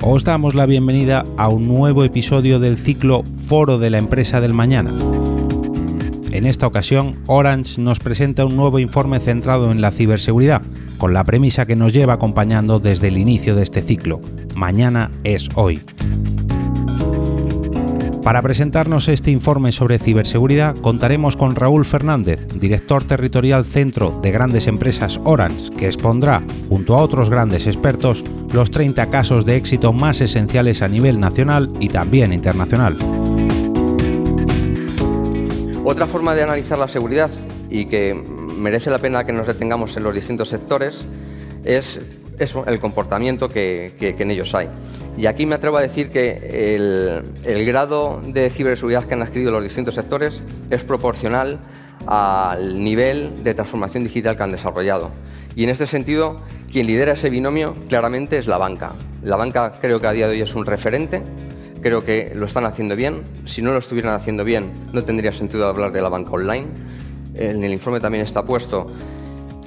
Os damos la bienvenida a un nuevo episodio del ciclo Foro de la Empresa del Mañana. En esta ocasión, Orange nos presenta un nuevo informe centrado en la ciberseguridad, con la premisa que nos lleva acompañando desde el inicio de este ciclo. Mañana es hoy. Para presentarnos este informe sobre ciberseguridad contaremos con Raúl Fernández, director territorial centro de grandes empresas Orange, que expondrá, junto a otros grandes expertos, los 30 casos de éxito más esenciales a nivel nacional y también internacional. Otra forma de analizar la seguridad y que merece la pena que nos detengamos en los distintos sectores es eso, el comportamiento que, en ellos hay. Y aquí me atrevo a decir que el, grado de ciberseguridad que han adquirido los distintos sectores es proporcional al nivel de transformación digital que han desarrollado. Y en este sentido, quien lidera ese binomio claramente es la banca. La banca creo que a día de hoy es un referente, creo que lo están haciendo bien. Si no lo estuvieran haciendo bien, no tendría sentido hablar de la banca online. En el informe también está puesto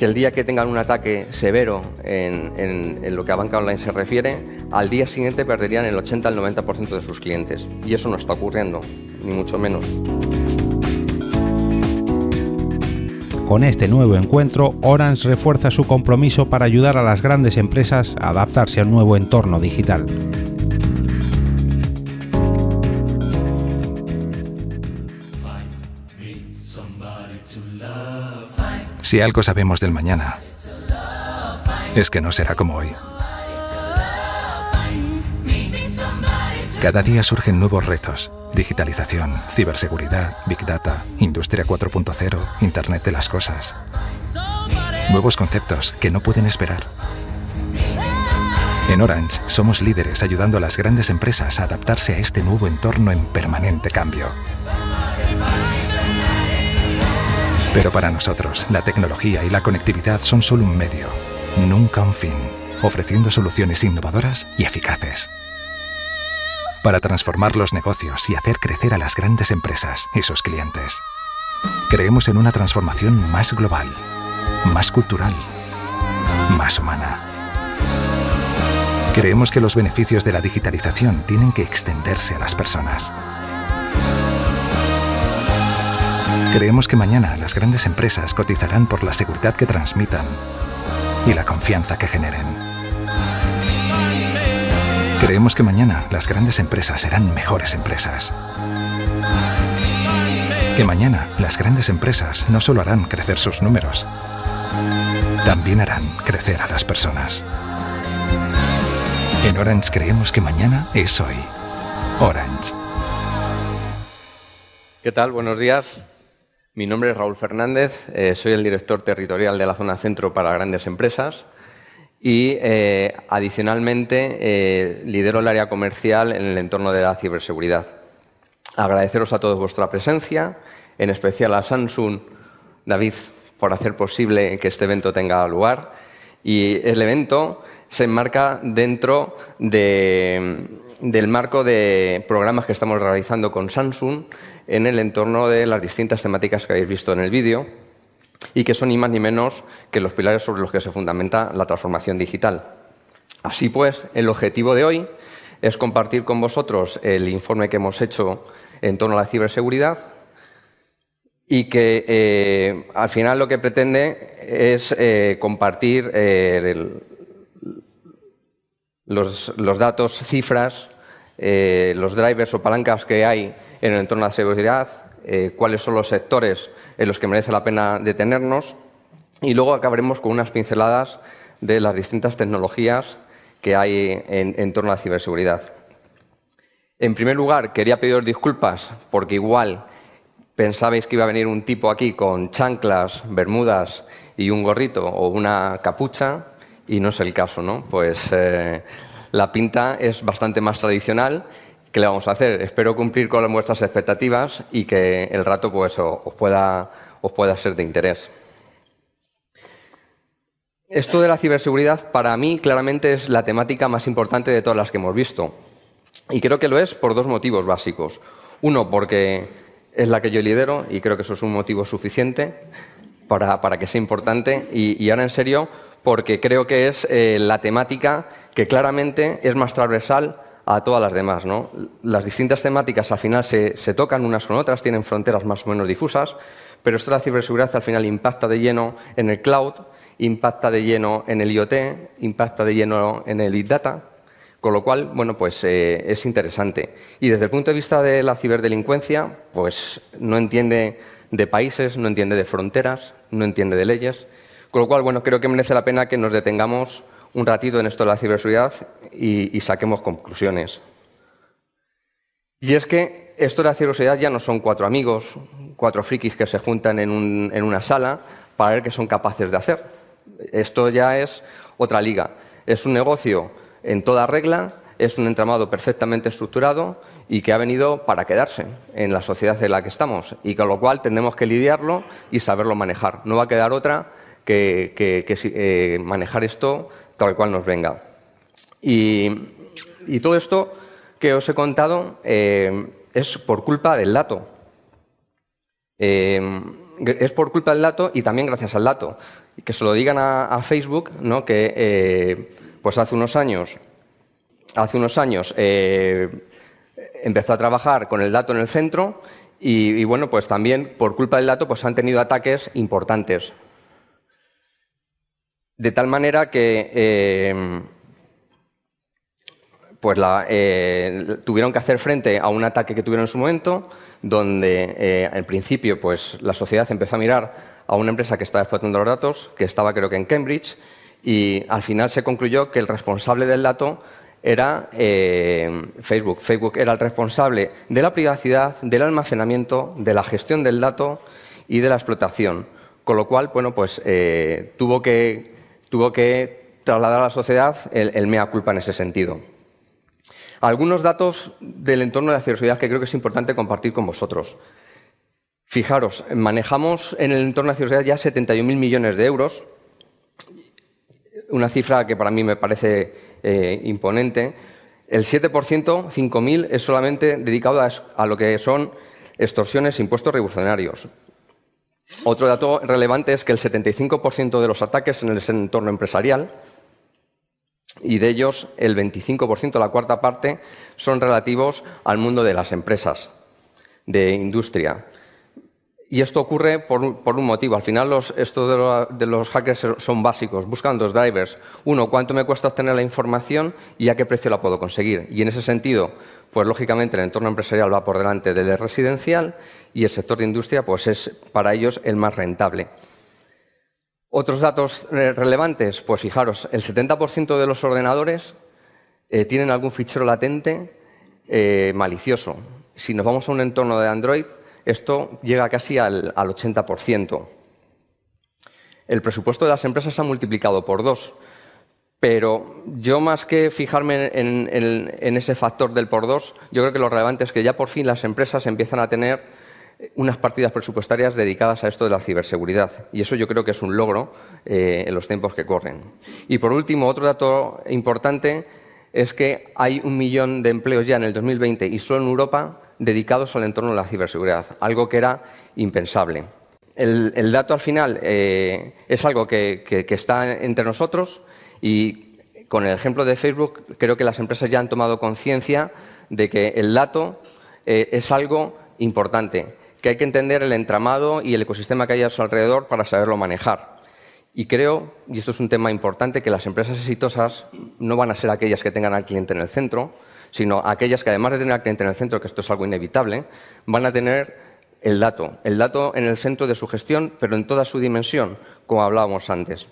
que el día que tengan un ataque severo en, lo que a banca online se refiere, al día siguiente perderían el 80 al 90% de sus clientes. Y eso no está ocurriendo, ni mucho menos. Con este nuevo encuentro, Orange refuerza su compromiso para ayudar a las grandes empresas a adaptarse al nuevo entorno digital. Si algo sabemos del mañana, es que no será como hoy. Cada día surgen nuevos retos. Digitalización, ciberseguridad, Big Data, Industria 4.0, Internet de las Cosas. Nuevos conceptos que no pueden esperar. En Orange somos líderes ayudando a las grandes empresas a adaptarse a este nuevo entorno en permanente cambio. Pero para nosotros, la tecnología y la conectividad son solo un medio, nunca un fin, ofreciendo soluciones innovadoras y eficaces. Para transformar los negocios y hacer crecer a las grandes empresas y sus clientes. Creemos en una transformación más global, más cultural, más humana. Creemos que los beneficios de la digitalización tienen que extenderse a las personas Creemos que mañana las grandes empresas cotizarán por la seguridad que transmitan y la confianza que generen. Creemos que mañana las grandes empresas serán mejores empresas. Que mañana las grandes empresas no solo harán crecer sus números, también harán crecer a las personas. En Orange creemos que mañana es hoy. Orange. ¿Qué tal? Buenos días. Mi nombre es Raúl Fernández, eh, soy el director territorial de la zona centro para grandes empresas y eh, adicionalmente eh, lidero el área comercial en el entorno de la ciberseguridad. Agradeceros a todos vuestra presencia, en especial a Samsung, David, por hacer posible que este evento tenga lugar. Y el evento se enmarca dentro del marco de programas que estamos realizando con Samsung en el entorno de las distintas temáticas que habéis visto en el vídeo y que son ni más ni menos que los pilares sobre los que se fundamenta la transformación digital. Así pues, el objetivo de hoy es compartir con vosotros el informe que hemos hecho en torno a la ciberseguridad y que eh, al final lo que pretende es eh, compartir eh, los, los, datos, cifras, los drivers o palancas que hay en el entorno de la seguridad, eh, cuáles son los sectores en los que merece la pena detenernos y luego acabaremos con unas pinceladas de las distintas tecnologías que hay en, torno a la ciberseguridad. En primer lugar, quería pediros disculpas porque igual pensabais que iba a venir un tipo aquí con chanclas, bermudas y un gorrito o una capucha y no es el caso, ¿no? Pues eh, la pinta es bastante más tradicional ¿Qué le vamos a hacer? Espero cumplir con vuestras expectativas y que el rato pues, os, pueda, os pueda ser de interés. Esto de la ciberseguridad para mí claramente es la temática más importante de todas las que hemos visto. Y creo que lo es por dos motivos básicos. Uno, porque es la que yo lidero y creo que eso es un motivo suficiente para, que sea importante. Y, y ahora en serio, porque creo que es eh, la temática que claramente es más transversal a todas las demás. ¿no? Las distintas temáticas al final se, tocan unas con otras, tienen fronteras más o menos difusas, pero esto de la ciberseguridad al final impacta de lleno en el cloud, impacta de lleno en el IoT, impacta de lleno en el Big Data, con lo cual, bueno, pues eh, es interesante. Y desde el punto de vista de la ciberdelincuencia, pues no entiende de países, no entiende de fronteras, no entiende de leyes. Con lo cual, bueno, creo que merece la pena que nos detengamos un ratito en esto de la ciberseguridad y, saquemos conclusiones. Y es que esto de la ciberseguridad ya no son cuatro amigos, cuatro frikis que se juntan en, una sala para ver qué son capaces de hacer. Esto ya es otra liga. Es un negocio en toda regla, es un entramado perfectamente estructurado y que ha venido para quedarse en la sociedad en la que estamos y con lo cual tenemos que lidiarlo y saberlo manejar. No va a quedar otra que, eh, manejar esto tal cual nos venga. Y, todo esto que os he contado eh, es por culpa del dato. Eh, es por culpa del dato y también gracias al dato. Que se lo digan a, Facebook, ¿no? que eh, pues hace unos años, hace unos años empezó a trabajar con el dato en el centro y, y, bueno, pues también por culpa del dato pues han tenido ataques importantes. De tal manera que eh, pues eh, tuvieron que hacer frente a un ataque que tuvieron en su momento, donde eh, al principio pues, la sociedad empezó a mirar a una empresa que estaba explotando los datos, que estaba creo que en Cambridge, y al final se concluyó que el responsable del dato era Facebook. Facebook era el responsable de la privacidad, del almacenamiento, de la gestión del dato y de la explotación. Con lo cual, bueno, pues tuvo que tuvo que trasladar a la sociedad el, mea culpa en ese sentido. Algunos datos del entorno de la ciberseguridad que creo que es importante compartir con vosotros. Fijaros, manejamos en el entorno de la ciberseguridad ya 71.000 millones de euros, una cifra que para mí me parece eh, imponente. El 7%, 5.000, es solamente dedicado a, a, lo que son extorsiones e impuestos revolucionarios. Otro dato relevante es que el 75% de los ataques en el entorno empresarial y de ellos el 25%, la cuarta parte, son relativos al mundo de las empresas, de industria. Y esto ocurre por, un motivo. Al final, los, esto de, los hackers son básicos. Buscan dos drivers. Uno, cuánto me cuesta obtener la información y a qué precio la puedo conseguir. Y en ese sentido, pues lógicamente el entorno empresarial va por delante del residencial y el sector de industria pues es para ellos el más rentable. Otros datos eh, relevantes, pues fijaros, el 70% de los ordenadores eh, tienen algún fichero latente eh, malicioso. Si nos vamos a un entorno de Android, esto llega casi al, 80%. El presupuesto de las empresas se ha multiplicado por dos. Pero yo más que fijarme en, ese factor del por dos, yo creo que lo relevante es que ya por fin las empresas empiezan a tener unas partidas presupuestarias dedicadas a esto de la ciberseguridad. Y eso yo creo que es un logro eh, en los tiempos que corren. Y por último, otro dato importante es que hay un millón de empleos ya en el 2020 y solo en Europa dedicados al entorno de la ciberseguridad, algo que era impensable. El, dato al final eh, es algo que, está entre nosotros y con el ejemplo de Facebook creo que las empresas ya han tomado conciencia de que el dato eh, es algo importante, que hay que entender el entramado y el ecosistema que hay a su alrededor para saberlo manejar. Y creo, y esto es un tema importante, que las empresas exitosas no van a ser aquellas que tengan al cliente en el centro, sino aquellas que además de tener al cliente en el centro, que esto es algo inevitable, van a tener el dato, el dato en el centro de su gestión, pero en toda su dimensión, como hablábamos antes.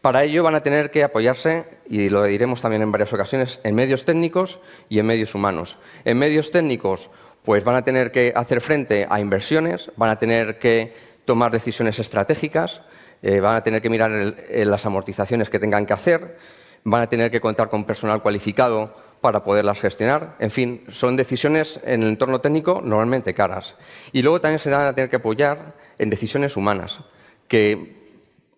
Para ello van a tener que apoyarse, y lo diremos también en varias ocasiones, en medios técnicos y en medios humanos. En medios técnicos, pues van a tener que hacer frente a inversiones, van a tener que tomar decisiones estratégicas, eh, van a tener que mirar las amortizaciones que tengan que hacer, van a tener que contar con personal cualificado para poderlas gestionar. En fin, son decisiones en el entorno técnico normalmente caras. Y luego también se van a tener que apoyar en decisiones humanas, que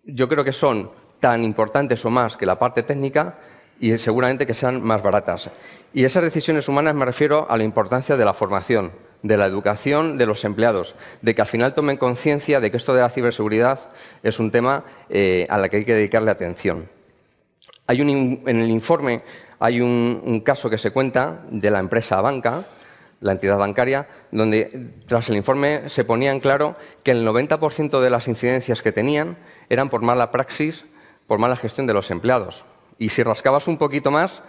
yo creo que son tan importantes o más que la parte técnica y seguramente que sean más baratas. Y esas decisiones humanas me refiero a la importancia de la formación, de la educación de los empleados, de que al final tomen conciencia de que esto de la ciberseguridad es un tema eh, a la que hay que dedicarle atención. Hay en el informe hay un, caso que se cuenta de la empresa Banca, la entidad bancaria, donde tras el informe se ponía en claro que el 90% de las incidencias que tenían eran por mala praxis, por mala gestión de los empleados. Y si rascabas un poquito más,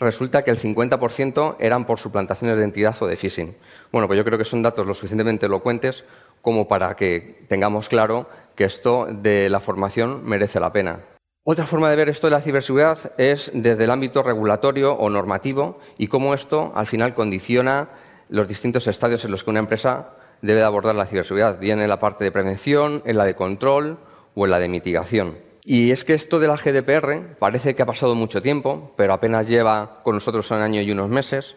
resulta que el 50% eran por suplantaciones de identidad o de phishing. Bueno, pues yo creo que son datos lo suficientemente elocuentes como para que tengamos claro que esto de la formación merece la pena. Otra forma de ver esto de la ciberseguridad es desde el ámbito regulatorio o normativo y cómo esto al final condiciona los distintos estadios en los que una empresa debe abordar la ciberseguridad, bien en la parte de prevención, en la de control o en la de mitigación. Y es que esto de la GDPR parece que ha pasado mucho tiempo, pero apenas lleva con nosotros un año y unos meses,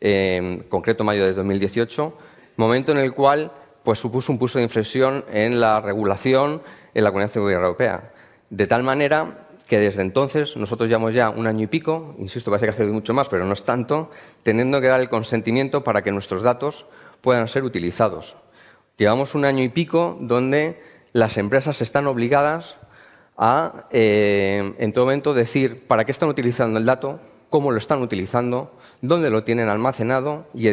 en concreto mayo de 2018, momento en el cual pues, supuso un pulso de inflexión en la regulación en la Comunidad Europea. De tal manera que desde entonces nosotros llevamos ya un año y pico, insisto, parece que hace mucho más, pero no es tanto, teniendo que dar el consentimiento para que nuestros datos puedan ser utilizados. Llevamos un año y pico donde las empresas están obligadas a, eh, en todo momento, decir para qué están utilizando el dato, cómo lo están utilizando, dónde lo tienen almacenado y,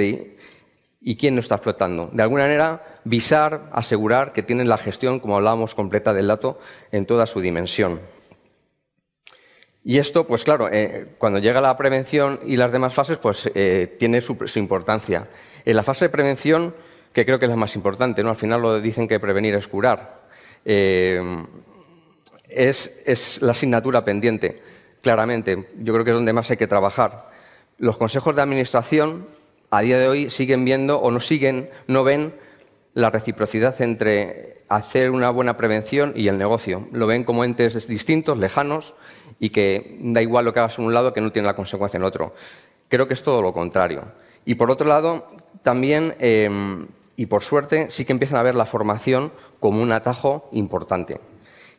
y quién lo está explotando. De alguna manera, visar, asegurar que tienen la gestión, como hablábamos, completa del dato en toda su dimensión. Y esto, pues claro, eh, cuando llega la prevención y las demás fases, pues eh, tiene su, importancia. En la fase de prevención, que creo que es la más importante, ¿no? Al final lo dicen que prevenir es curar. Es, la asignatura pendiente, claramente. Yo creo que es donde más hay que trabajar. Los consejos de administración a día de hoy siguen viendo o no siguen, no ven la reciprocidad entre hacer una buena prevención y el negocio. Lo ven como entes distintos, lejanos, y que da igual lo que hagas en un lado que no tiene la consecuencia en el otro. Creo que es todo lo contrario. Y por otro lado, también, em, y por suerte, sí que empiezan a ver la formación como un atajo importante.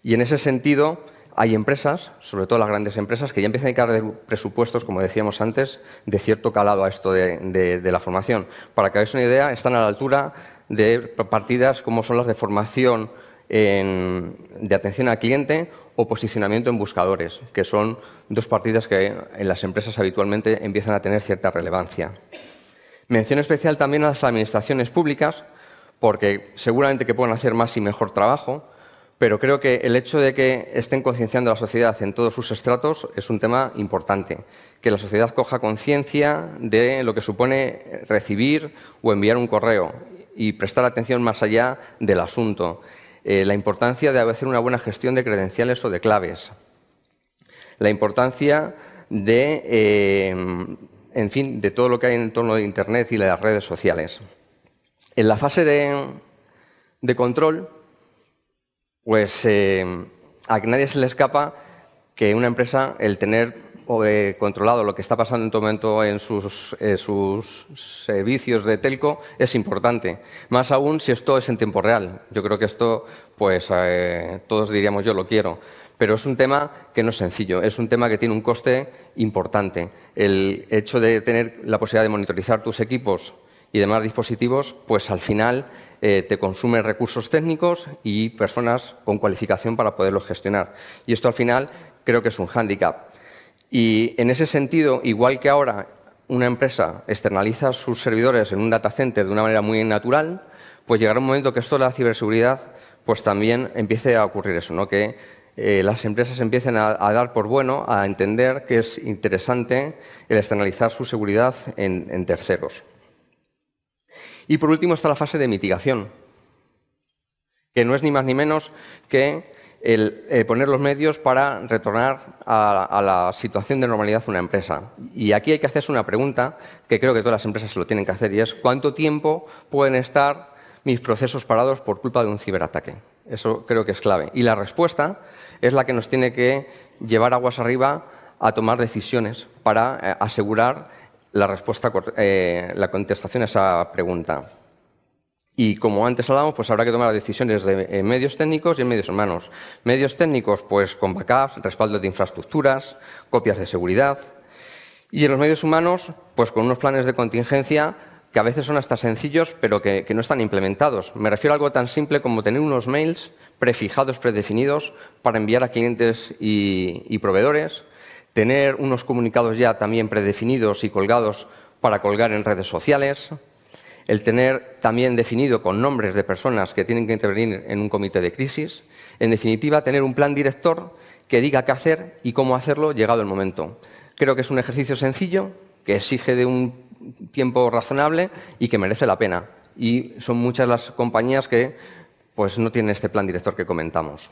Y en ese sentido, hay empresas, sobre todo las grandes empresas, que ya empiezan a dedicar presupuestos, como decíamos antes, de cierto calado a esto de, la formación. Para que hagáis una idea, están a la altura de partidas como son las de formación de atención al cliente o posicionamiento en buscadores, que son dos partidas que en las empresas habitualmente empiezan a tener cierta relevancia. Mención especial también a las administraciones públicas, porque seguramente que pueden hacer más y mejor trabajo, pero creo que el hecho de que estén concienciando a la sociedad en todos sus estratos es un tema importante. Que la sociedad coja conciencia de lo que supone recibir o enviar un correo y prestar atención más allá del asunto. Eh, la importancia de hacer una buena gestión de credenciales o de claves. La importancia de, eh, en fin, de todo lo que hay en torno de Internet y las redes sociales. En la fase de control, pues eh, a nadie se le escapa que una empresa, el tener eh, controlado lo que está pasando en todo momento en sus, sus, servicios de telco es importante. Más aún si esto es en tiempo real. Yo creo que esto, pues eh, todos diríamos yo lo quiero. Pero es un tema que no es sencillo, es un tema que tiene un coste importante. El hecho de tener la posibilidad de monitorizar tus equipos y demás dispositivos, pues al final eh, te consume recursos técnicos y personas con cualificación para poderlos gestionar. Y esto al final creo que es un hándicap. Y en ese sentido, igual que ahora una empresa externaliza sus servidores en un data center de una manera muy natural, pues llegará un momento que esto de la ciberseguridad pues también empiece a ocurrir eso, ¿no? que eh, las empresas empiecen a, dar por bueno, a entender que es interesante el externalizar su seguridad en terceros. Y por último está la fase de mitigación, que no es ni más ni menos que el eh, poner los medios para retornar a, la situación de normalidad de una empresa. Y aquí hay que hacerse una pregunta que creo que todas las empresas se lo tienen que hacer y es ¿cuánto tiempo pueden estar mis procesos parados por culpa de un ciberataque? Eso creo que es clave. Y la respuesta es la que nos tiene que llevar aguas arriba a tomar decisiones para eh, asegurar la respuesta, eh, la contestación a esa pregunta. Y como antes hablábamos, pues habrá que tomar decisiones de medios técnicos y en medios humanos. Medios técnicos, pues con backups, respaldo de infraestructuras, copias de seguridad. Y en los medios humanos, pues con unos planes de contingencia que a veces son hasta sencillos, pero que, no están implementados. Me refiero a algo tan simple como tener unos mails prefijados, predefinidos, para enviar a clientes y proveedores, tener unos comunicados ya también predefinidos y colgados para colgar en redes sociales, el tener también definido con nombres de personas que tienen que intervenir en un comité de crisis, en definitiva, tener un plan director que diga qué hacer y cómo hacerlo llegado el momento. Creo que es un ejercicio sencillo, que exige de un tiempo razonable y que merece la pena. Y son muchas las compañías que pues, no tienen este plan director que comentamos.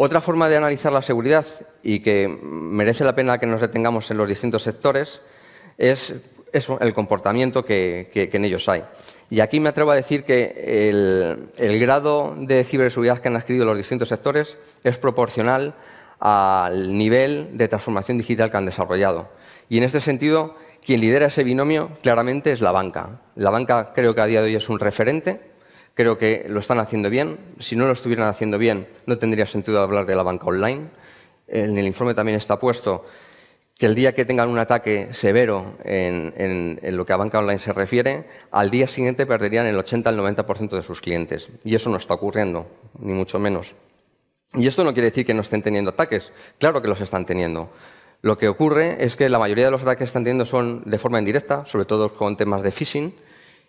Otra forma de analizar la seguridad y que merece la pena que nos detengamos en los distintos sectores es el comportamiento que, en ellos hay. Y aquí me atrevo a decir que el, grado de ciberseguridad que han adquirido los distintos sectores es proporcional al nivel de transformación digital que han desarrollado. Y en este sentido, quien lidera ese binomio claramente es la banca. La banca creo que a día de hoy es un referente, creo que lo están haciendo bien. Si no lo estuvieran haciendo bien, no tendría sentido hablar de la banca online. En el informe también está puesto que el día que tengan un ataque severo en, lo que a banca online se refiere, al día siguiente perderían el 80 al 90% de sus clientes. Y eso no está ocurriendo, ni mucho menos. Y esto no quiere decir que no estén teniendo ataques. Claro que los están teniendo. Lo que ocurre es que la mayoría de los ataques que están teniendo son de forma indirecta, sobre todo con temas de phishing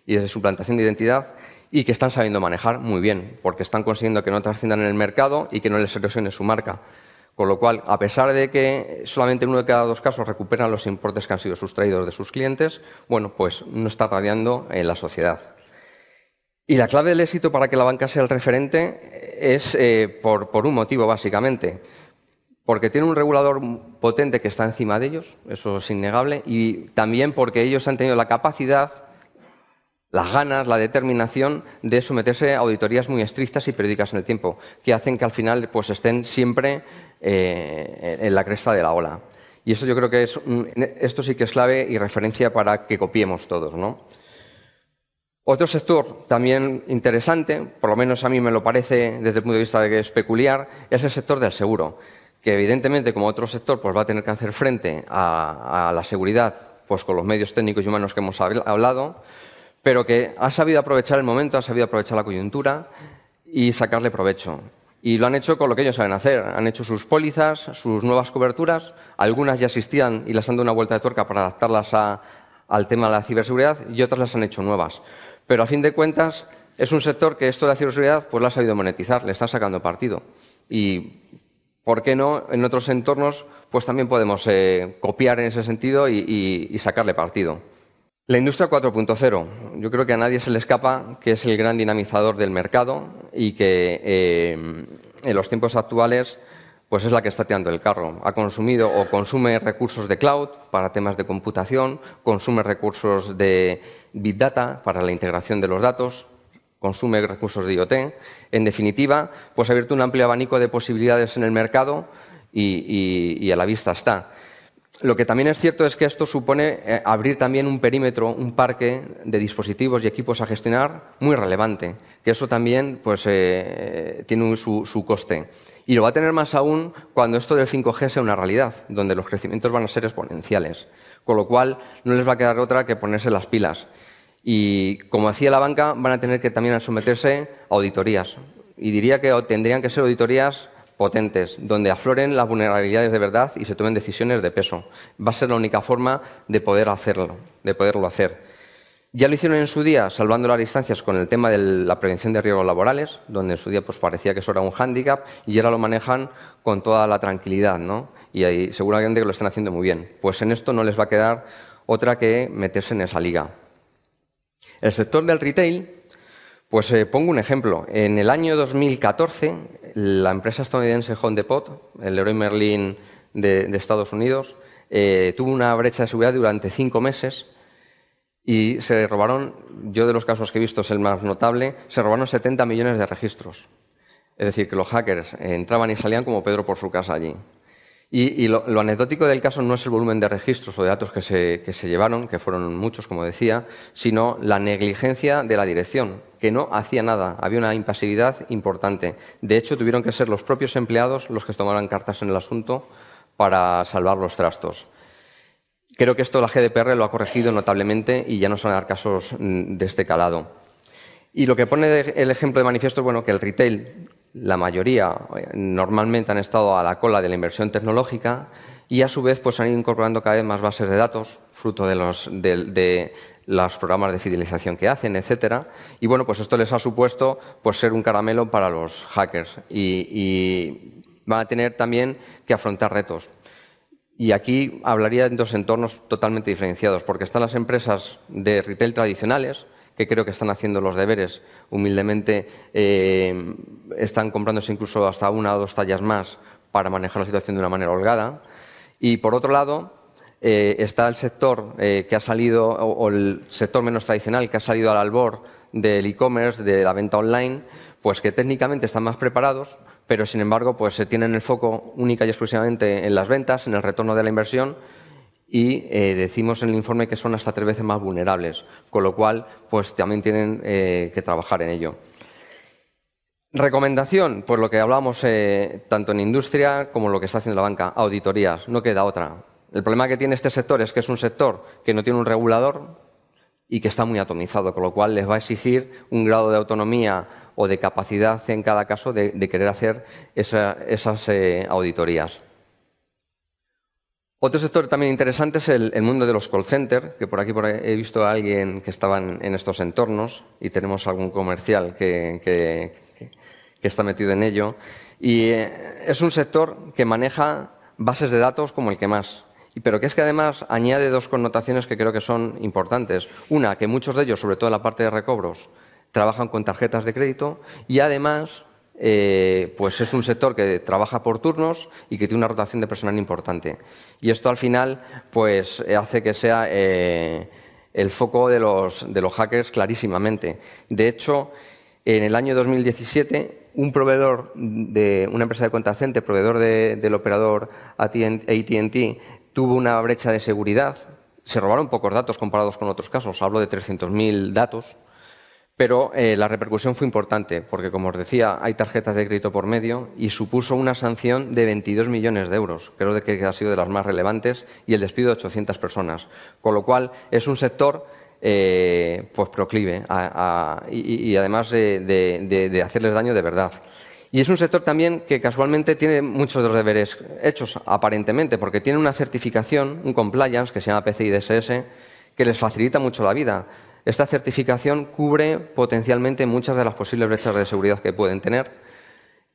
y de suplantación de identidad, y que están sabiendo manejar muy bien, porque están consiguiendo que no trasciendan en el mercado y que no les erosione su marca. Con lo cual, a pesar de que solamente en uno de cada dos casos recuperan los importes que han sido sustraídos de sus clientes, bueno, pues no está radiando en la sociedad. Y la clave del éxito para que la banca sea el referente es eh, por, por un motivo, básicamente. Porque tiene un regulador potente que está encima de ellos, eso es innegable, y también porque ellos han tenido la capacidad las ganas, la determinación de someterse a auditorías muy estrictas y periódicas en el tiempo, que hacen que al final pues, estén siempre eh, en la cresta de la ola. Y eso yo creo que es esto sí que es clave y referencia para que copiemos todos. ¿no? Otro sector también interesante, por lo menos a mí me lo parece desde el punto de vista de que es peculiar, es el sector del seguro, que evidentemente como otro sector pues va a tener que hacer frente a, a la seguridad pues con los medios técnicos y humanos que hemos hablado, pero que ha sabido aprovechar el momento, ha sabido aprovechar la coyuntura y sacarle provecho. Y lo han hecho con lo que ellos saben hacer. Han hecho sus pólizas, sus nuevas coberturas. Algunas ya existían y las han dado una vuelta de tuerca para adaptarlas al tema de la ciberseguridad y otras las han hecho nuevas. Pero a fin de cuentas es un sector que esto de la ciberseguridad pues lo ha sabido monetizar, le está sacando partido. Y, ¿por qué no? En otros entornos pues también podemos eh, copiar en ese sentido y sacarle partido. La industria 4.0, yo creo que a nadie se le escapa que es el gran dinamizador del mercado y que eh, en los tiempos actuales pues es la que está tirando el carro. Ha consumido o consume recursos de cloud para temas de computación, consume recursos de big data para la integración de los datos, consume recursos de IoT. En definitiva, pues ha abierto un amplio abanico de posibilidades en el mercado y a la vista está. Lo que también es cierto es que esto supone eh, abrir también un perímetro, un parque de dispositivos y equipos a gestionar muy relevante, que eso también pues, eh, tiene su, coste. Y lo va a tener más aún cuando esto del 5G sea una realidad, donde los crecimientos van a ser exponenciales, con lo cual no les va a quedar otra que ponerse las pilas. Y como hacía la banca, van a tener que también someterse a auditorías. Y diría que tendrían que ser auditorías potentes, donde afloren las vulnerabilidades de verdad y se tomen decisiones de peso. Va a ser la única forma de poder hacerlo, de poderlo hacer. Ya lo hicieron en su día, salvando las distancias con el tema de la prevención de riesgos laborales, donde en su día pues, parecía que eso era un hándicap, y ahora lo manejan con toda la tranquilidad, ¿no? Y ahí seguramente que lo están haciendo muy bien. Pues en esto no les va a quedar otra que meterse en esa liga. El sector del retail pues eh, pongo un ejemplo. En el año 2014, la empresa estadounidense Home Depot, el Leroy Merlin de, Estados Unidos, eh, tuvo una brecha de seguridad durante cinco meses y se robaron, yo de los casos que he visto es el más notable, se robaron 70 millones de registros. Es decir, que los hackers entraban y salían como Pedro por su casa allí. Y, lo, anecdótico del caso no es el volumen de registros o de datos que se, que se llevaron, que fueron muchos, como decía, sino la negligencia de la dirección, que no hacía nada. Había una impasividad importante. De hecho, tuvieron que ser los propios empleados los que tomaran cartas en el asunto para salvar los trastos. Creo que esto la GDPR lo ha corregido notablemente y ya no se van a dar casos mm, de este calado. Y lo que pone el ejemplo de manifiesto es bueno, que el retail la mayoría normalmente han estado a la cola de la inversión tecnológica y a su vez pues han ido incorporando cada vez más bases de datos, fruto de los, de, los programas de fidelización que hacen, etcétera. Y bueno, pues esto les ha supuesto pues, ser un caramelo para los hackers y, y van a tener también que afrontar retos. Y aquí hablaría de dos entornos totalmente diferenciados, porque están las empresas de retail tradicionales, que creo que están haciendo los deberes humildemente, eh, están comprándose incluso hasta una o dos tallas más para manejar la situación de una manera holgada. Y por otro lado, eh, está el sector eh, que ha salido, o, el sector menos tradicional, que ha salido al albor del e-commerce, de la venta online, pues que técnicamente están más preparados, pero sin embargo pues se tienen el foco única y exclusivamente en las ventas, en el retorno de la inversión y eh, decimos en el informe que son hasta tres veces más vulnerables, con lo cual pues también tienen eh, que trabajar en ello. Recomendación, pues lo que hablamos eh, tanto en industria como lo que está haciendo la banca, auditorías, no queda otra. El problema que tiene este sector es que es un sector que no tiene un regulador y que está muy atomizado, con lo cual les va a exigir un grado de autonomía o de capacidad en cada caso de, querer hacer esas auditorías. Otro sector también interesante es el, mundo de los call centers, que por aquí, he visto a alguien que estaba en, estos entornos y tenemos algún comercial que, está metido en ello. Y eh, es un sector que maneja bases de datos como el que más, pero que es que además añade dos connotaciones que creo que son importantes. Una, que muchos de ellos, sobre todo en la parte de recobros, trabajan con tarjetas de crédito y además eh, pues es un sector que trabaja por turnos y que tiene una rotación de personal importante. Y esto al final pues hace que sea eh, el foco de los, de los hackers clarísimamente. De hecho, en el año 2017, un proveedor de una empresa de contracente, proveedor del operador AT&T, tuvo una brecha de seguridad. Se robaron pocos datos comparados con otros casos. Hablo de 300.000 datos pero eh, la repercusión fue importante, porque, como os decía, hay tarjetas de crédito por medio y supuso una sanción de 22 millones de euros. Creo que ha sido de las más relevantes y el despido de 800 personas. Con lo cual, es un sector eh, pues proclive y, además de, hacerles daño de verdad. Y es un sector también que casualmente tiene muchos de los deberes hechos, aparentemente, porque tiene una certificación, un compliance, que se llama PCI DSS, que les facilita mucho la vida. Esta certificación cubre potencialmente muchas de las posibles brechas de seguridad que pueden tener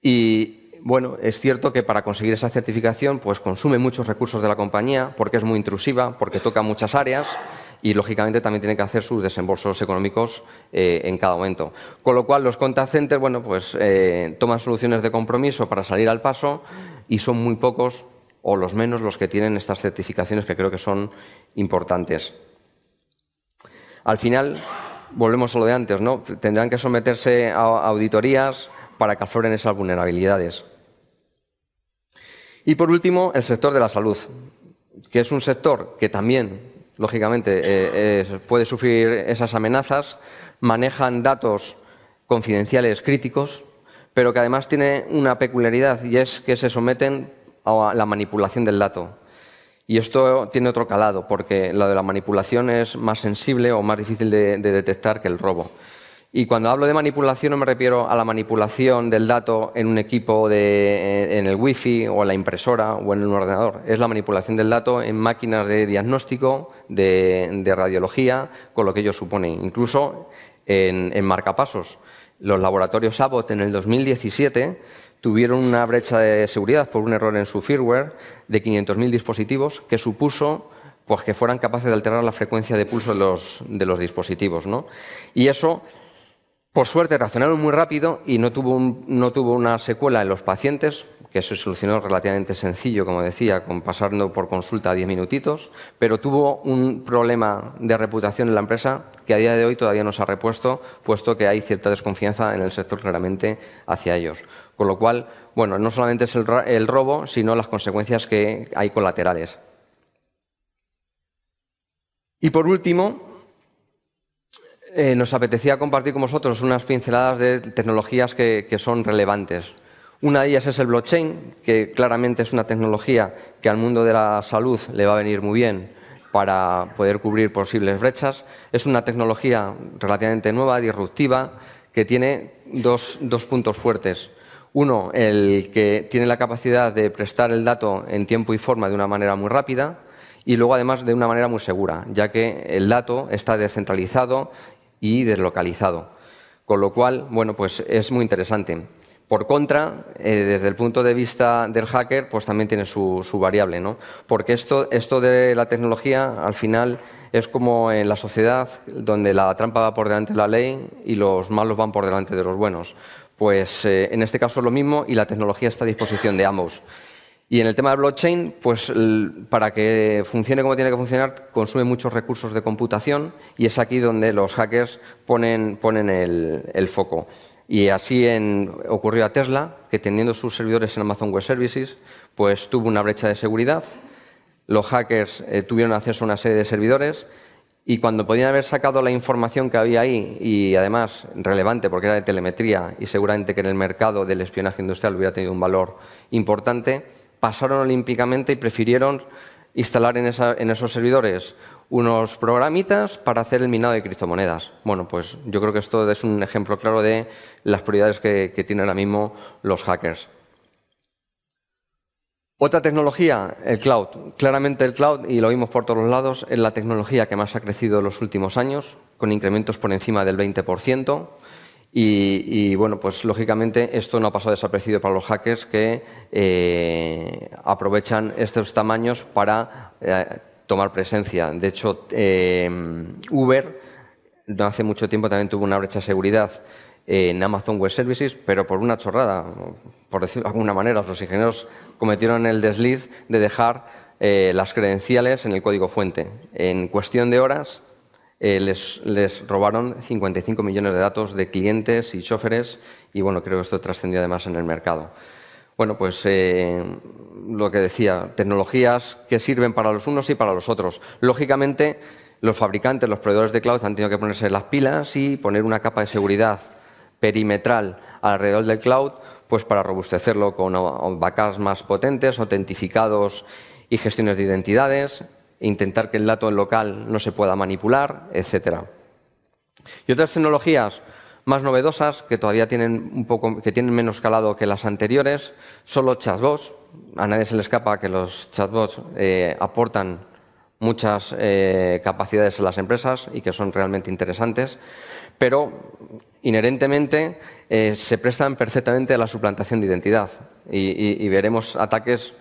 y bueno, es cierto que para conseguir esa certificación pues consume muchos recursos de la compañía porque es muy intrusiva, porque toca muchas áreas y lógicamente también tiene que hacer sus desembolsos económicos eh, en cada momento. Con lo cual los contact centers bueno, pues, eh, toman soluciones de compromiso para salir al paso y son muy pocos o los menos los que tienen estas certificaciones que creo que son importantes. Al final, volvemos a lo de antes, ¿no? Tendrán que someterse a auditorías para que afloren esas vulnerabilidades. Y por último, el sector de la salud, que es un sector que también, lógicamente, eh, puede sufrir esas amenazas, manejan datos confidenciales críticos, pero que además tiene una peculiaridad y es que se someten a la manipulación del dato. Y esto tiene otro calado, porque la de la manipulación es más sensible o más difícil de, detectar que el robo. Y cuando hablo de manipulación no me refiero a la manipulación del dato en un equipo de, en el wifi o en la impresora o en un ordenador. Es la manipulación del dato en máquinas de diagnóstico, de, radiología, con lo que ello supone. Incluso en, en marcapasos. Los laboratorios Abbott en el 2017 tuvieron una brecha de seguridad por un error en su firmware de 500.000 dispositivos que supuso pues, que fueran capaces de alterar la frecuencia de pulso de los, dispositivos. ¿no? Y eso, por suerte, reaccionaron muy rápido y no tuvo, no tuvo una secuela en los pacientes, que se solucionó relativamente sencillo, como decía, con pasando por consulta a 10 minutitos, pero tuvo un problema de reputación en la empresa que a día de hoy todavía no se ha repuesto, puesto que hay cierta desconfianza en el sector claramente hacia ellos. Con lo cual, bueno, no solamente es el, robo, sino las consecuencias que hay colaterales. Y por último, eh, nos apetecía compartir con vosotros unas pinceladas de tecnologías que son relevantes. Una de ellas es el blockchain, que claramente es una tecnología que al mundo de la salud le va a venir muy bien para poder cubrir posibles brechas. Es una tecnología relativamente nueva, disruptiva, que tiene dos, puntos fuertes. Uno, el que tiene la capacidad de prestar el dato en tiempo y forma de una manera muy rápida y luego además de una manera muy segura, ya que el dato está descentralizado y deslocalizado. Con lo cual, bueno, pues es muy interesante. Por contra, eh, desde el punto de vista del hacker, pues también tiene su, variable, ¿no? Porque esto, esto de la tecnología, al final, es como en la sociedad, donde la trampa va por delante de la ley y los malos van por delante de los buenos. Pues eh, en este caso es lo mismo y la tecnología está a disposición de ambos. Y en el tema de blockchain, pues para que funcione como tiene que funcionar, consume muchos recursos de computación y es aquí donde los hackers ponen, ponen el foco. Y así ocurrió a Tesla, que teniendo sus servidores en Amazon Web Services, pues tuvo una brecha de seguridad. Los hackers eh, tuvieron acceso a una serie de servidores y cuando podían haber sacado la información que había ahí, y además relevante porque era de telemetría y seguramente que en el mercado del espionaje industrial hubiera tenido un valor importante, pasaron olímpicamente y prefirieron instalar en esos servidores unos programitas para hacer el minado de criptomonedas. Bueno, pues yo creo que esto es un ejemplo claro de las prioridades que, tienen ahora mismo los hackers. Otra tecnología, el cloud. Claramente el cloud, y lo vimos por todos lados, es la tecnología que más ha crecido en los últimos años, con incrementos por encima del 20%. Y, bueno, pues lógicamente esto no ha pasado desaparecido para los hackers que eh, aprovechan estos tamaños para eh, tomar presencia. De hecho, eh, Uber no hace mucho tiempo también tuvo una brecha de seguridad en Amazon Web Services, pero por una chorrada, por decirlo de alguna manera, los ingenieros cometieron el desliz de dejar eh, las credenciales en el código fuente. En cuestión de horas eh, les, les, robaron 55 millones de datos de clientes y choferes y bueno, creo que esto trascendió además en el mercado. Bueno, pues eh, lo que decía, tecnologías que sirven para los unos y para los otros. Lógicamente, los fabricantes, los proveedores de cloud han tenido que ponerse las pilas y poner una capa de seguridad perimetral alrededor del cloud, pues para robustecerlo con backups más potentes, autentificados y gestiones de identidades, intentar que el dato local no se pueda manipular, etcétera. Y otras tecnologías, más novedosas, que todavía tienen, un poco, que tienen menos calado que las anteriores, son los chatbots. A nadie se le escapa que los chatbots eh, aportan muchas eh, capacidades a las empresas y que son realmente interesantes, pero inherentemente eh, se prestan perfectamente a la suplantación de identidad y, y veremos ataques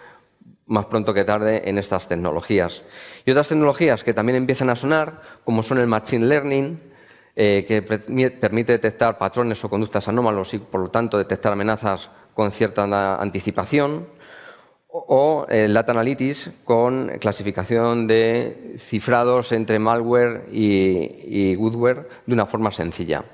más pronto que tarde en estas tecnologías. Y otras tecnologías que también empiezan a sonar, como son el Machine Learning, eh, que permite detectar patrones o conductas anómalos y, por lo tanto, detectar amenazas con cierta anticipación, o el Data Analytics con clasificación de cifrados entre malware y, goodware de una forma sencilla.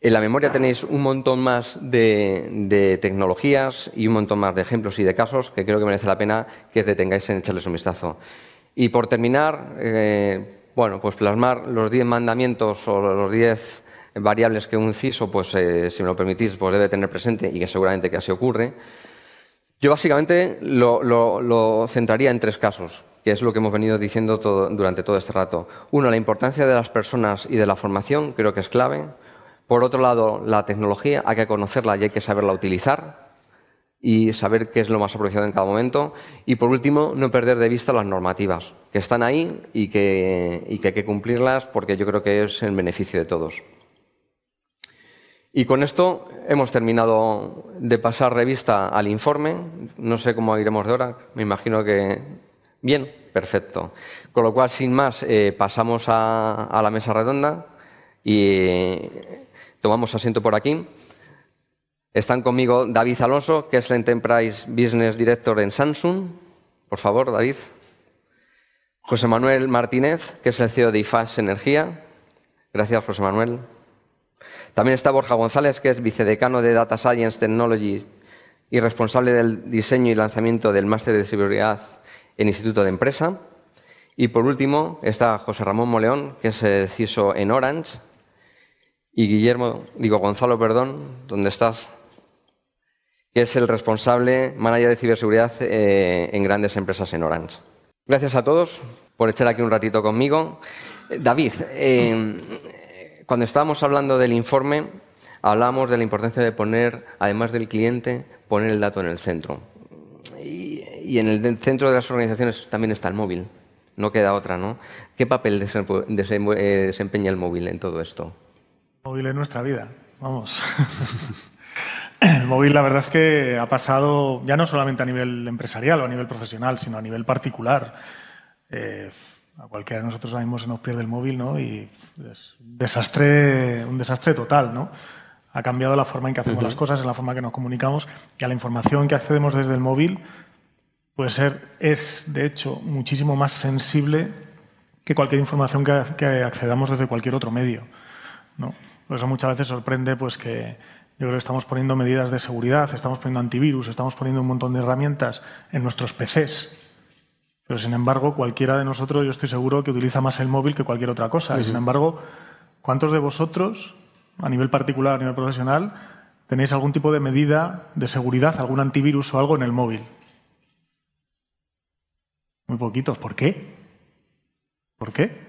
En la memoria tenéis un montón más de, tecnologías y un montón más de ejemplos y de casos que creo que merece la pena que detengáis en echarles un vistazo. Y por terminar, eh, bueno, pues plasmar los diez mandamientos o los diez variables que un CISO, pues eh, si me lo permitís, pues debe tener presente y que seguramente que así ocurre. Yo básicamente lo, centraría en tres casos, que es lo que hemos venido diciendo durante todo este rato. Uno, la importancia de las personas y de la formación, creo que es clave. Por otro lado, la tecnología, hay que conocerla y hay que saberla utilizar y saber qué es lo más apropiado en cada momento. Y por último, no perder de vista las normativas, que están ahí y que, hay que cumplirlas porque yo creo que es en beneficio de todos. Y con esto hemos terminado de pasar revista al informe. No sé cómo iremos de hora, me imagino que bien, perfecto. Con lo cual, sin más, eh, pasamos a la mesa redonda y tomamos asiento por aquí. Están conmigo David Alonso, que es el Enterprise Business Director en Samsung. Por favor, David. José Manuel Martínez, que es el CEO de IFAS Energía. Gracias, José Manuel. También está Borja González, que es vicedecano de Data Science Technology y responsable del diseño y lanzamiento del máster de seguridad en Instituto de Empresa. Y por último está José Ramón Moleón, que es CISO en Orange. Y Guillermo, digo Gonzalo, perdón, ¿dónde estás? Que es el responsable manager de ciberseguridad eh, en grandes empresas en Orange. Gracias a todos por echar aquí un ratito conmigo. David, eh, cuando estábamos hablando del informe, hablábamos de la importancia de poner, además del cliente, poner el dato en el centro. Y, en el centro de las organizaciones también está el móvil. No queda otra, ¿no? ¿Qué papel eh, desempeña el móvil en todo esto? El móvil es nuestra vida, vamos. El móvil, la verdad es que ha pasado, ya no solamente a nivel empresarial o a nivel profesional, sino a nivel particular. Eh, a cualquiera de nosotros ahora mismo se nos pierde el móvil, ¿no? Y es un desastre, un desastre total, ¿no? Ha cambiado la forma en que hacemos las cosas, en la forma en que nos comunicamos y a la información que accedemos desde el móvil puede ser, es de hecho muchísimo más sensible que cualquier información que, que accedamos desde cualquier otro medio, ¿no? Por eso muchas veces sorprende pues que yo creo que estamos poniendo medidas de seguridad, estamos poniendo antivirus, estamos poniendo un montón de herramientas en nuestros PCs. Pero sin embargo, cualquiera de nosotros, yo estoy seguro que utiliza más el móvil que cualquier otra cosa. Y sin embargo, ¿cuántos de vosotros, a nivel particular, a nivel profesional, tenéis algún tipo de medida de seguridad, algún antivirus o algo en el móvil? Muy poquitos. ¿Por qué? ¿Por qué?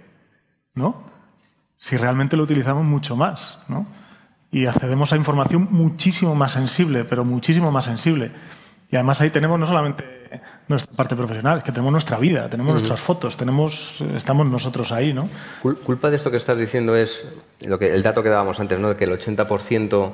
¿No? Si realmente lo utilizamos mucho más, ¿no? Y accedemos a información muchísimo más sensible, pero muchísimo más sensible. Y además ahí tenemos no solamente nuestra parte profesional, es que tenemos nuestra vida, tenemos nuestras fotos, tenemos, estamos nosotros ahí, ¿no? Culpa de esto que estás diciendo es lo que, el dato que dábamos antes, ¿no? De que el 80%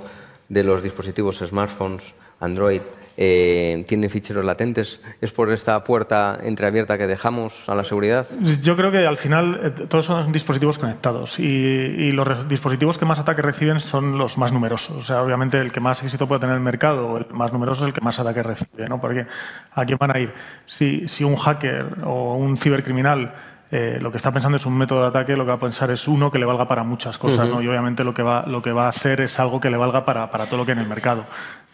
de los dispositivos smartphones Android eh, tienen ficheros latentes. ¿Es por esta puerta entreabierta que dejamos a la seguridad? Yo creo que al final eh, todos son dispositivos conectados y, los dispositivos que más ataques reciben son los más numerosos. O sea, obviamente el que más éxito puede tener el mercado el más numeroso es el que más ataques recibe, ¿no? Porque ¿a quién van a ir? Si un hacker o un cibercriminal eh, lo que está pensando es un método de ataque, lo que va a pensar es uno que le valga para muchas cosas, ¿no? Y obviamente lo que, va, lo que va a hacer es algo que le valga para, para todo lo que hay en el mercado.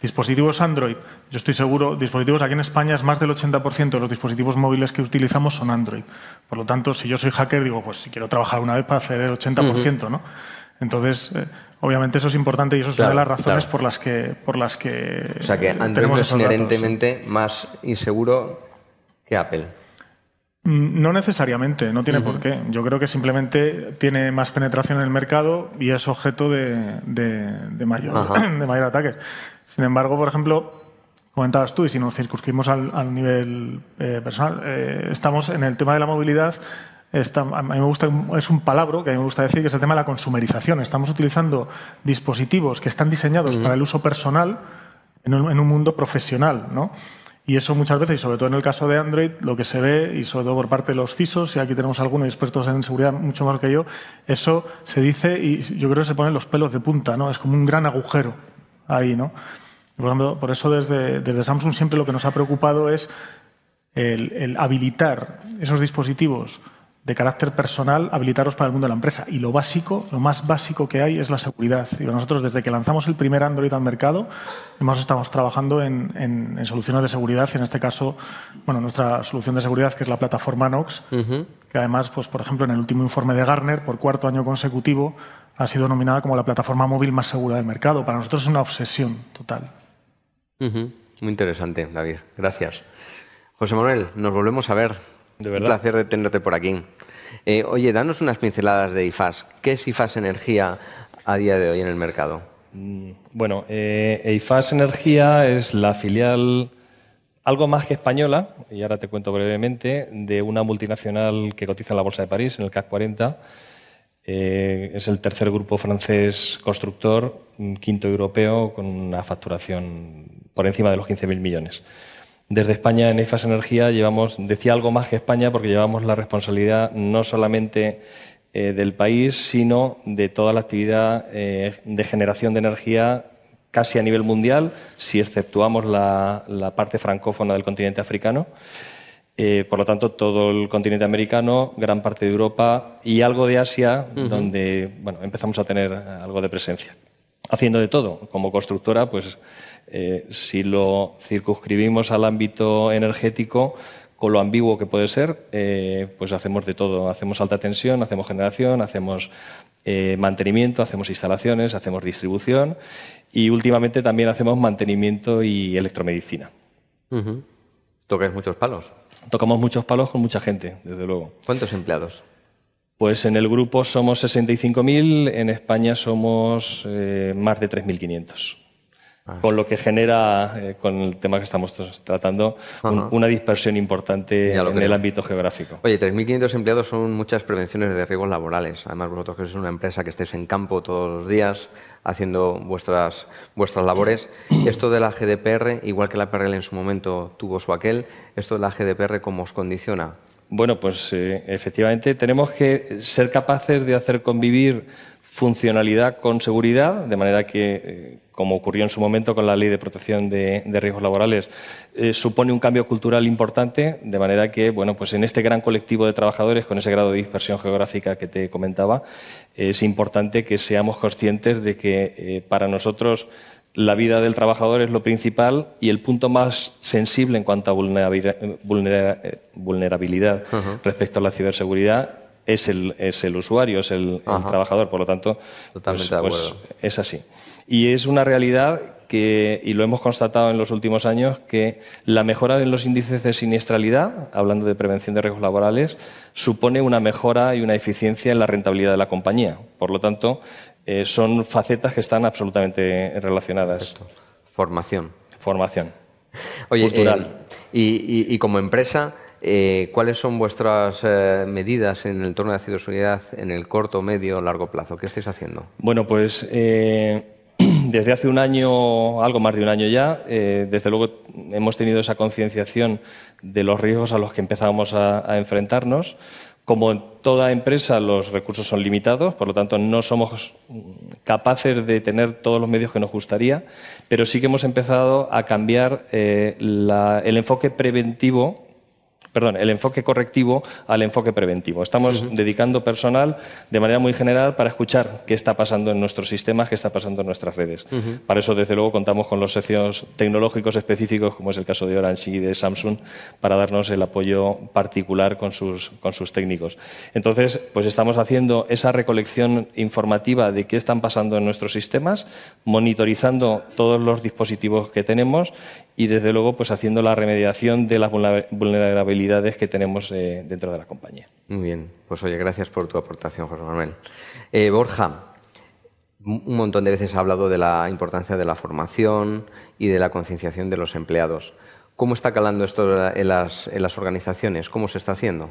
Dispositivos Android, yo estoy seguro, dispositivos aquí en España es más del 80% de los dispositivos móviles que utilizamos son Android. Por lo tanto, si yo soy hacker, digo, pues si quiero trabajar una vez para hacer el 80%, ¿no? Entonces, eh, obviamente eso es importante y eso es una de las razones por las que por las que O sea que Android es inherentemente más inseguro que Apple. Mm, no necesariamente, no tiene por qué. Yo creo que simplemente tiene más penetración en el mercado y es objeto de, de, mayor, de mayor ataque. Sin embargo, por ejemplo, comentabas tú, y si nos circunscribimos al, nivel eh, personal, eh, estamos en el tema de la movilidad. a mí me gusta, es un palabra que a mí me gusta decir, que es el tema de la consumerización. Estamos utilizando dispositivos que están diseñados para el uso personal en un, en un mundo profesional, ¿no? Y eso muchas veces, y sobre todo en el caso de Android, lo que se ve, y sobre todo por parte de los CISOs, y aquí tenemos algunos expertos en seguridad mucho más que yo, eso se dice y yo creo que se ponen los pelos de punta, ¿no? Es como un gran agujero ahí, ¿no? Por, ejemplo, por eso desde, desde, Samsung siempre lo que nos ha preocupado es el habilitar esos dispositivos de carácter personal habilitaros para el mundo de la empresa. Y lo básico, lo más básico que hay es la seguridad. Y nosotros, desde que lanzamos el primer Android al mercado, hemos estado trabajando en, soluciones de seguridad. Y en este caso, bueno, nuestra solución de seguridad, que es la plataforma Nox, que además, pues, por ejemplo, en el último informe de Gartner, por cuarto año consecutivo, ha sido nominada como la plataforma móvil más segura del mercado. Para nosotros es una obsesión total. Muy interesante, David. Gracias. José Manuel, nos volvemos a ver. De verdad. Un placer de tenerte por aquí. Eh, oye, danos unas pinceladas de IFAS. ¿Qué es IFAS Energía a día de hoy en el mercado? Mm, bueno, eh, IFAS Energía es la filial algo más que española, y ahora te cuento brevemente, de una multinacional que cotiza en la Bolsa de París, en el CAC 40. Eh, es el tercer grupo francés constructor, quinto europeo, con una facturación por encima de los 15.000 millones. Desde España en EIFAS Energía llevamos, decía algo más que España, porque llevamos la responsabilidad no solamente eh, del país, sino de toda la actividad eh, de generación de energía casi a nivel mundial, si exceptuamos la, parte francófona del continente africano. Eh, por lo tanto, todo el continente americano, gran parte de Europa y algo de Asia, donde bueno, empezamos a tener algo de presencia. Haciendo de todo. Como constructora, pues eh, si lo circunscribimos al ámbito energético, con lo ambiguo que puede ser, eh, pues hacemos de todo. Hacemos alta tensión, hacemos generación, hacemos eh, mantenimiento, hacemos instalaciones, hacemos distribución y últimamente también hacemos mantenimiento y electromedicina. ¿Tocas muchos palos? Tocamos muchos palos con mucha gente, desde luego. ¿Cuántos empleados? Pues en el grupo somos 65.000, en España somos eh, más de 3.500. Ah. Con lo que genera, eh, con el tema que estamos tratando, una dispersión importante en el ámbito geográfico. Oye, 3.500 empleados son muchas prevenciones de riesgos laborales. Además, vosotros que sois una empresa que estéis en campo todos los días haciendo vuestras, vuestras labores. Esto de la GDPR, igual que la PRL en su momento tuvo su aquel, ¿esto de la GDPR cómo os condiciona? Bueno, pues eh, efectivamente tenemos que ser capaces de hacer convivir funcionalidad con seguridad, de manera que, eh, como ocurrió en su momento con la Ley de Protección de, Riesgos Laborales, eh, supone un cambio cultural importante, de manera que, bueno, pues en este gran colectivo de trabajadores, con ese grado de dispersión geográfica que te comentaba, es importante que seamos conscientes de que para nosotros la vida del trabajador es lo principal y el punto más sensible en cuanto a vulnerabilidad respecto a la ciberseguridad es el, es el usuario, es el, trabajador. Por lo tanto, Totalmente pues, pues, es así. Y es una realidad que, y lo hemos constatado en los últimos años, que la mejora en los índices de siniestralidad, hablando de prevención de riesgos laborales, supone una mejora y una eficiencia en la rentabilidad de la compañía. Por lo tanto, eh, son facetas que están absolutamente relacionadas. Formación. Formación. Oye, cultural. Eh, y, como empresa, eh, ¿cuáles son vuestras medidas en el entorno de la ciberseguridad en el corto, medio, largo plazo? ¿Qué estáis haciendo? Bueno, pues desde hace un año, algo más de un año ya, desde luego hemos tenido esa concienciación de los riesgos a los que empezábamos a enfrentarnos. Como en toda empresa, los recursos son limitados, por lo tanto, no somos capaces de tener todos los medios que nos gustaría, pero sí que hemos empezado a cambiar eh, el enfoque preventivo perdón, el enfoque correctivo al enfoque preventivo. Estamos dedicando personal de manera muy general para escuchar qué está pasando en nuestros sistemas, qué está pasando en nuestras redes. Para eso, desde luego, contamos con los socios tecnológicos específicos, como es el caso de Orange y de Samsung, para darnos el apoyo particular con sus, con sus técnicos. Entonces, pues estamos haciendo esa recolección informativa de qué están pasando en nuestros sistemas, monitorizando todos los dispositivos que tenemos y desde luego pues haciendo la remediación de las vulnerabilidades que tenemos eh, dentro de la compañía. Muy bien, pues oye, gracias por tu aportación, José Manuel. Eh, Borja, un montón de veces ha hablado de la importancia de la formación y de la concienciación de los empleados. ¿Cómo está calando esto en las, en las organizaciones? ¿Cómo se está haciendo?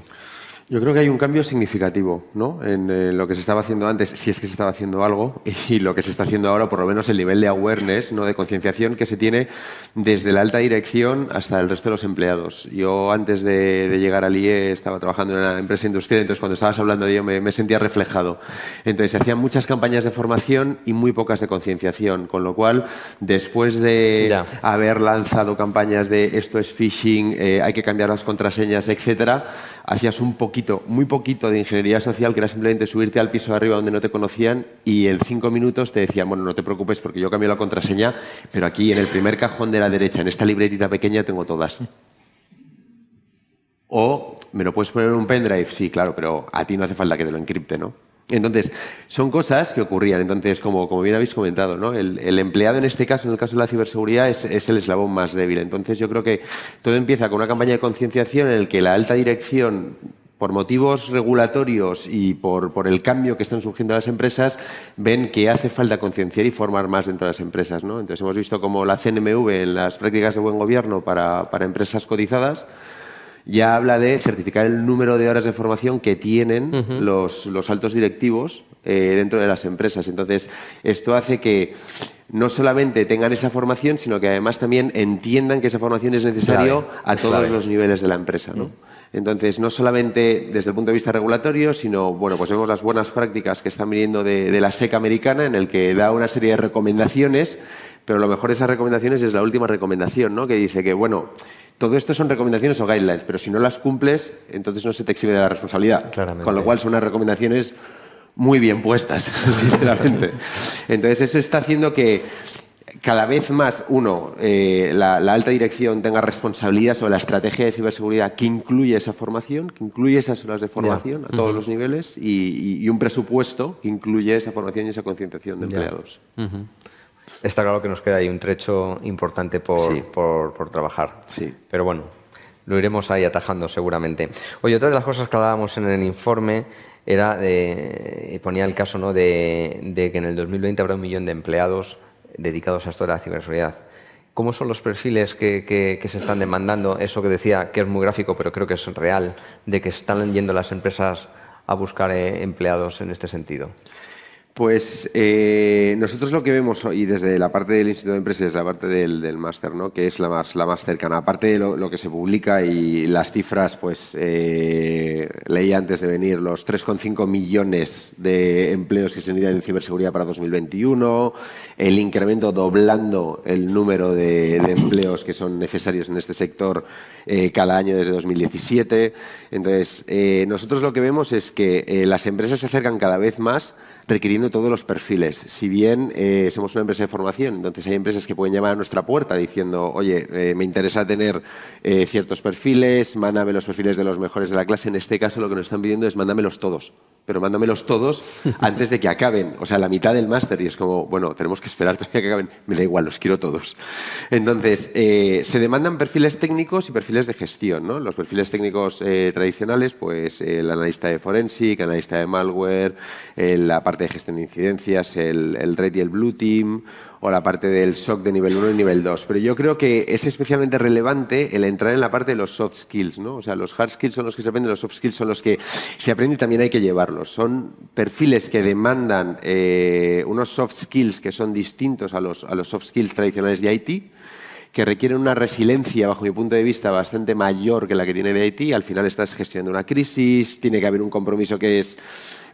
Yo creo que hay un cambio significativo ¿no? en eh, lo que se estaba haciendo antes, si es que se estaba haciendo algo, y lo que se está haciendo ahora, por lo menos el nivel de awareness, ¿no? de concienciación que se tiene desde la alta dirección hasta el resto de los empleados. Yo antes de, llegar al IE estaba trabajando en una empresa industrial, entonces cuando estabas hablando de ello me, sentía reflejado. Entonces se hacían muchas campañas de formación y muy pocas de concienciación, con lo cual después de haber lanzado campañas de esto es phishing, eh, hay que cambiar las contraseñas, etcétera, hacías un poquito, muy poquito de ingeniería social, que era simplemente subirte al piso de arriba donde no te conocían y en cinco minutos te decían, bueno, no te preocupes porque yo cambio la contraseña, pero aquí en el primer cajón de la derecha, en esta libretita pequeña, tengo todas. O me lo puedes poner en un pendrive, sí, claro, pero a ti no hace falta que te lo encripte, ¿no? Entonces, son cosas que ocurrían. Entonces, como, bien habéis comentado, ¿no? el, empleado en este caso, en el caso de la ciberseguridad, es, el eslabón más débil. Entonces, yo creo que todo empieza con una campaña de concienciación en el que la alta dirección por motivos regulatorios y por, por, el cambio que están surgiendo las empresas, ven que hace falta concienciar y formar más dentro de las empresas. ¿no? Entonces hemos visto como la CNMV en las prácticas de buen gobierno para, para empresas cotizadas ya habla de certificar el número de horas de formación que tienen los, los, altos directivos eh, dentro de las empresas. Entonces, esto hace que no solamente tengan esa formación, sino que además también entiendan que esa formación es necesario a todos los niveles de la empresa. ¿no? Entonces, no solamente desde el punto de vista regulatorio, sino, bueno, pues vemos las buenas prácticas que están viniendo de, de la SEC americana, en el que da una serie de recomendaciones, pero lo mejor de esas recomendaciones es la última recomendación, ¿no? Que dice que, bueno, todo esto son recomendaciones o guidelines, pero si no las cumples, entonces no se te exhibe de la responsabilidad. Con lo cual son unas recomendaciones muy bien puestas, sinceramente. Entonces eso está haciendo que cada vez más, uno, eh, la, alta dirección tenga responsabilidad sobre la estrategia de ciberseguridad que incluye esa formación, que incluye esas horas de formación a todos los niveles y, un presupuesto que incluye esa formación y esa concienciación de empleados. Está claro que nos queda ahí un trecho importante por, por, trabajar. Sí. Pero bueno, lo iremos ahí atajando seguramente. Oye, otra de las cosas que hablábamos en el informe era, de, ponía el caso ¿no? de, que en el 2020 habrá un millón de empleados dedicados a esto de la ciberseguridad. ¿Cómo son los perfiles que, se están demandando? Eso que decía, que es muy gráfico, pero creo que es real, de que están yendo las empresas a buscar eh, empleados en este sentido. Pues eh, nosotros lo que vemos, y desde la parte del Instituto de Empresas, la parte del, máster, ¿no? que es la más, la más cercana, aparte de lo, que se publica y las cifras, pues eh, leí antes de venir los 3,5 millones de empleos que se necesitan en ciberseguridad para 2021, el incremento doblando el número de, empleos que son necesarios en este sector eh, cada año desde 2017. Entonces, nosotros lo que vemos es que las empresas se acercan cada vez más requiriendo todos los perfiles. Si bien eh, somos una empresa de formación, entonces hay empresas que pueden llamar a nuestra puerta diciendo, oye, eh, me interesa tener eh, ciertos perfiles, mándame los perfiles de los mejores de la clase. En este caso lo que nos están pidiendo es mándamelos todos pero mándamelos todos antes de que acaben. O sea, la mitad del máster. Y es como, bueno, tenemos que esperar todavía que acaben. Me da igual, los quiero todos. Entonces, eh, se demandan perfiles técnicos y perfiles de gestión. ¿no? Los perfiles técnicos eh, tradicionales, pues el analista de forensic, el analista de malware, la parte de gestión de incidencias, el, el red y el blue team, o la parte del SOC de nivel 1 y nivel 2. Pero yo creo que es especialmente relevante el entrar en la parte de los soft skills. ¿no? O sea, los hard skills son los que se aprenden, los soft skills son los que se aprenden y también hay que llevarlos. Son perfiles que demandan eh, unos soft skills que son distintos a los, a los soft skills tradicionales de IT que requieren una resiliencia, bajo mi punto de vista, bastante mayor que la que tiene de IT. Al final estás gestionando una crisis, tiene que haber un compromiso que es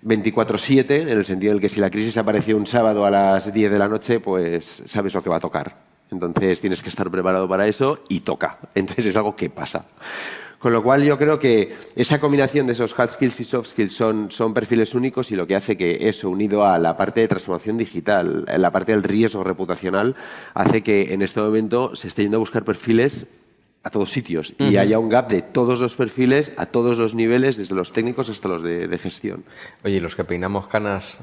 24-7, en el sentido de que si la crisis apareció un sábado a las 10 de la noche, pues sabes lo que va a tocar. Entonces tienes que estar preparado para eso y toca. Entonces es algo que pasa. Con lo cual yo creo que esa combinación de esos hard skills y soft skills son, son perfiles únicos y lo que hace que eso, unido a la parte de transformación digital, la parte del riesgo reputacional, hace que en este momento se esté yendo a buscar perfiles a todos sitios y haya un gap de todos los perfiles a todos los niveles, desde los técnicos hasta los de, gestión. Oye, los que peinamos canas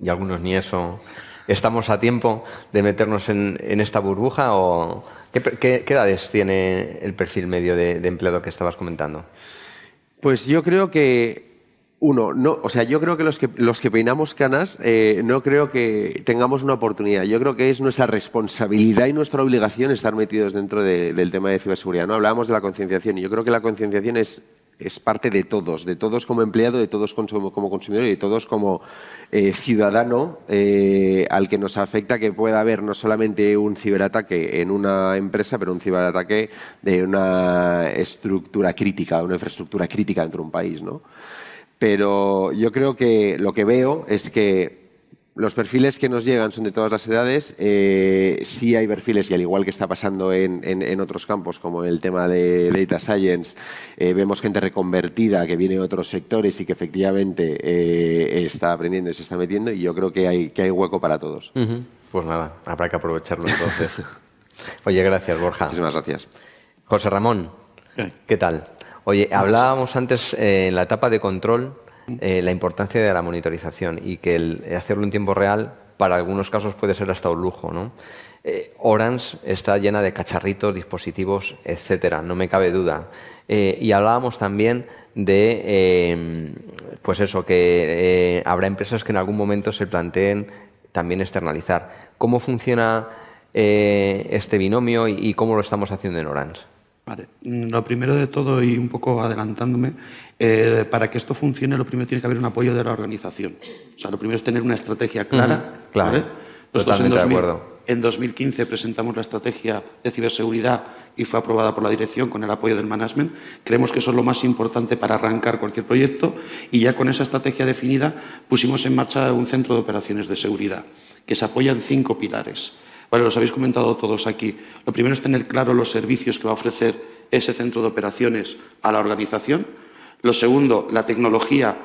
y algunos ni eso, ¿estamos a tiempo de meternos en, esta burbuja o ¿qué, edades tiene el perfil medio de, de empleado que estabas comentando? Pues yo creo que uno, no, o sea, yo creo que los que, los que peinamos canas eh, no creo que tengamos una oportunidad. Yo creo que es nuestra responsabilidad y nuestra obligación estar metidos dentro del tema de ciberseguridad. ¿no? Hablábamos de la concienciación y yo creo que la concienciación es, es parte de todos, de todos como empleado, de todos como, consumidor y de todos como eh, ciudadano eh, al que nos afecta que pueda haber no solamente un ciberataque en una empresa, pero un ciberataque de una estructura crítica, una infraestructura crítica dentro de un país. ¿no? pero yo creo que lo que veo es que los perfiles que nos llegan son de todas las edades. Eh, sí hay perfiles, y al igual que está pasando en, otros campos, como el tema de Data Science, eh, vemos gente reconvertida que viene de otros sectores y que efectivamente eh, está aprendiendo y se está metiendo, y yo creo que hay, que hay hueco para todos. Pues nada, habrá que aprovecharlo entonces. Oye, gracias, Borja. Muchísimas gracias. José Ramón, ¿qué tal? Oye, hablábamos antes eh, en la etapa de control eh, la importancia de la monitorización y que el hacerlo en tiempo real para algunos casos puede ser hasta un lujo, ¿no? Eh, Orange está llena de cacharritos, dispositivos, etcétera, no me cabe duda. y hablábamos también de, pues eso, que habrá empresas que en algún momento se planteen también externalizar. ¿Cómo funciona este binomio y cómo lo estamos haciendo en Orange? Vale. Lo primero de todo, y un poco adelantándome, eh, para que esto funcione, lo primero tiene que haber un apoyo de la organización. O sea, lo primero es tener una estrategia clara. claro. en, de acuerdo. en 2015 presentamos la estrategia de ciberseguridad y fue aprobada por la dirección con el apoyo del management. Creemos que eso es lo más importante para arrancar cualquier proyecto y ya con esa estrategia definida pusimos en marcha un centro de operaciones de seguridad que se apoya en cinco pilares. Vale, los habéis comentado todos aquí. Lo primero es tener claro los servicios que va a ofrecer ese centro de operaciones a la organización. Lo segundo, la tecnología,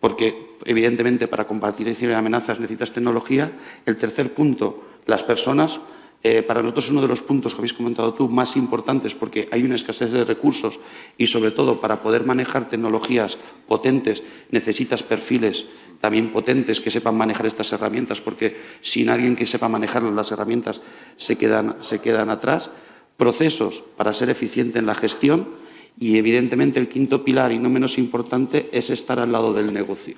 porque evidentemente para combatir amenazas necesitas tecnología. El tercer punto, las personas. Eh, para nosotros es uno de los puntos que habéis comentado tú más importantes porque hay una escasez de recursos y sobre todo para poder manejar tecnologías potentes necesitas perfiles también potentes que sepan manejar estas herramientas, porque sin alguien que sepa manejar las herramientas se quedan, se quedan atrás. Procesos para ser eficiente en la gestión Y evidentemente el quinto pilar, y no menos importante, es estar al lado del negocio.